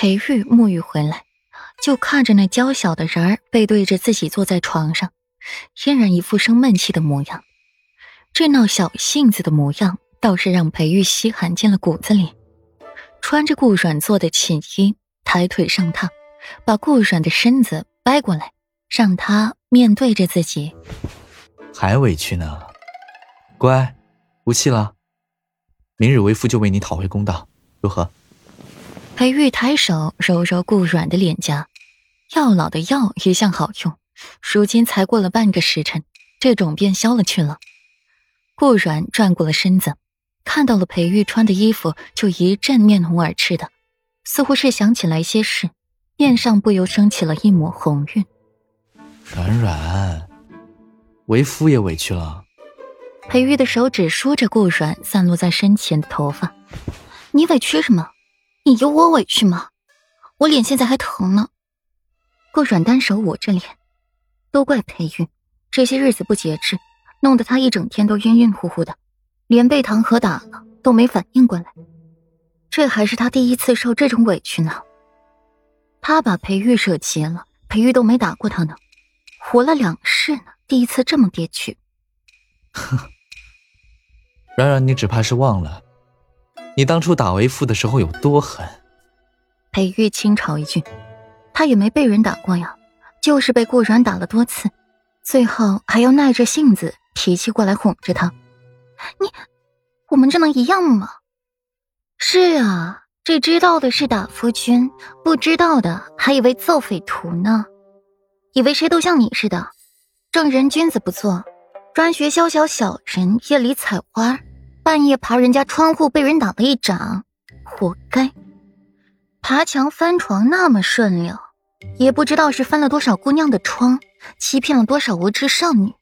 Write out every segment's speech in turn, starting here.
裴玉沐浴回来，就看着那娇小的人儿背对着自己坐在床上，依然一副生闷气的模样。这闹小性子的模样，倒是让裴玉稀罕进了骨子里。穿着顾软做的寝衣，抬腿上榻，把顾软的身子掰过来，让他面对着自己。还委屈呢，乖，无气了。明日为夫就为你讨回公道，如何？裴玉抬手揉揉顾软的脸颊，药老的药一向好用，如今才过了半个时辰，这种便消了去了。顾软转过了身子，看到了裴玉穿的衣服，就一阵面红耳赤的，似乎是想起来些事，面上不由升起了一抹红晕。软软，为夫也委屈了。裴玉的手指梳着顾软散落在身前的头发，你委屈什么？你有我委屈吗？我脸现在还疼呢。顾软单手捂着脸，都怪裴玉这些日子不节制，弄得他一整天都晕晕乎乎的，连被唐河打了都没反应过来。这还是他第一次受这种委屈呢。他把裴玉惹急了，裴玉都没打过他呢，活了两世呢，第一次这么憋屈。哼，软软，你只怕是忘了。你当初打为父的时候有多狠？裴玉轻嘲一句：“他也没被人打过呀，就是被顾软打了多次，最后还要耐着性子脾气过来哄着他。你，我们这能一样吗？是啊，这知道的是打夫君，不知道的还以为揍匪徒呢，以为谁都像你似的，正人君子不做，专学宵小小人夜里采花。”半夜爬人家窗户被人打了一掌，活该！爬墙翻床那么顺溜，也不知道是翻了多少姑娘的窗，欺骗了多少无知少女。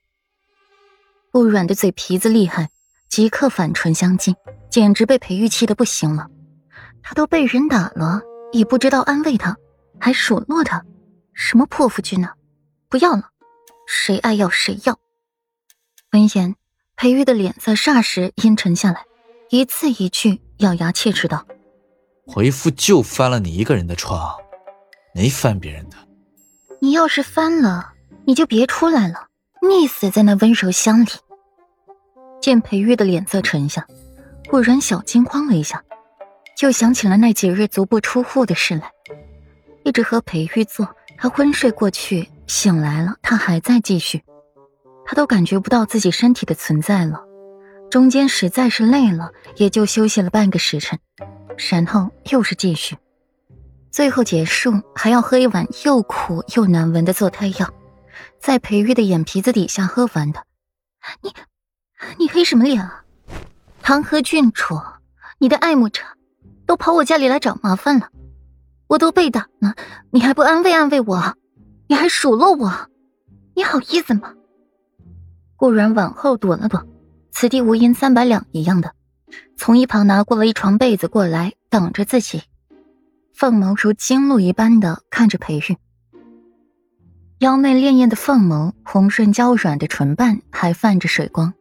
不软的嘴皮子厉害，即刻反唇相讥，简直被裴玉气得不行了。他都被人打了，也不知道安慰他，还数落他，什么破夫君呢？不要了，谁爱要谁要。闻言。裴玉的脸色霎时阴沉下来，一字一句，咬牙切齿道：“回复就翻了你一个人的床，没翻别人的。你要是翻了，你就别出来了，溺死在那温柔乡里。”见裴玉的脸色沉下，顾然小惊慌了一下，又想起了那几日足不出户的事来。一直和裴玉做，他昏睡过去，醒来了，他还在继续。他都感觉不到自己身体的存在了，中间实在是累了，也就休息了半个时辰，然后又是继续，最后结束还要喝一碗又苦又难闻的坐胎药，在裴玉的眼皮子底下喝完的。你，你黑什么脸啊？唐河郡主，你的爱慕者都跑我家里来找麻烦了，我都被打了，你还不安慰安慰我？你还数落我？你好意思吗？顾然往后躲了躲，此地无银三百两一样的，从一旁拿过了一床被子过来挡着自己，凤眸如金露一般的看着裴玉，妖媚潋滟的凤眸，红润娇软的唇瓣还泛着水光，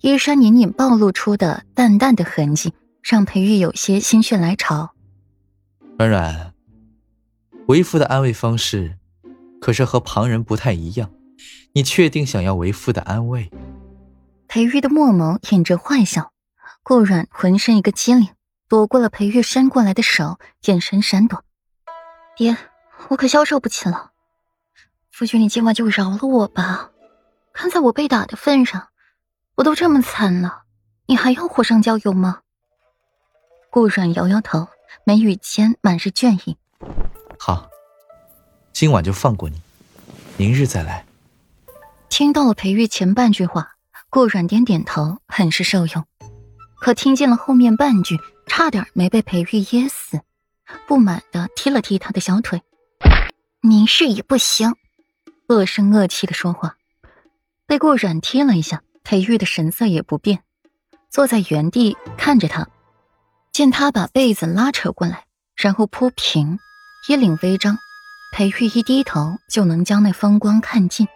衣衫隐隐暴露出的淡淡的痕迹，让裴玉有些心血来潮。软软，为夫的安慰方式，可是和旁人不太一样。你确定想要为父的安慰？裴玉的墨眸隐着坏笑，顾软浑身一个机灵，躲过了裴玉伸过来的手，眼神闪躲。爹，我可消受不起了，夫君，你今晚就饶了我吧。看在我被打的份上，我都这么惨了，你还要火上浇油吗？顾软摇摇头，眉宇间满是倦意。好，今晚就放过你，明日再来。听到了裴玉前半句话，顾软点点头，很是受用。可听见了后面半句，差点没被裴玉噎死，不满的踢了踢他的小腿。你是也不行，恶声恶气的说话。被顾软踢了一下，裴玉的神色也不变，坐在原地看着他。见他把被子拉扯过来，然后铺平，衣领微张，裴玉一低头就能将那风光看尽。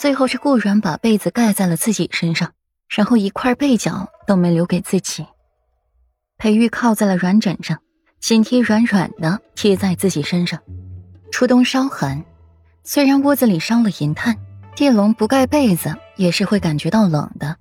最后是顾软把被子盖在了自己身上，然后一块被角都没留给自己。裴玉靠在了软枕上，心贴软软的贴在自己身上。初冬稍寒，虽然屋子里烧了银炭，地龙不盖被子也是会感觉到冷的。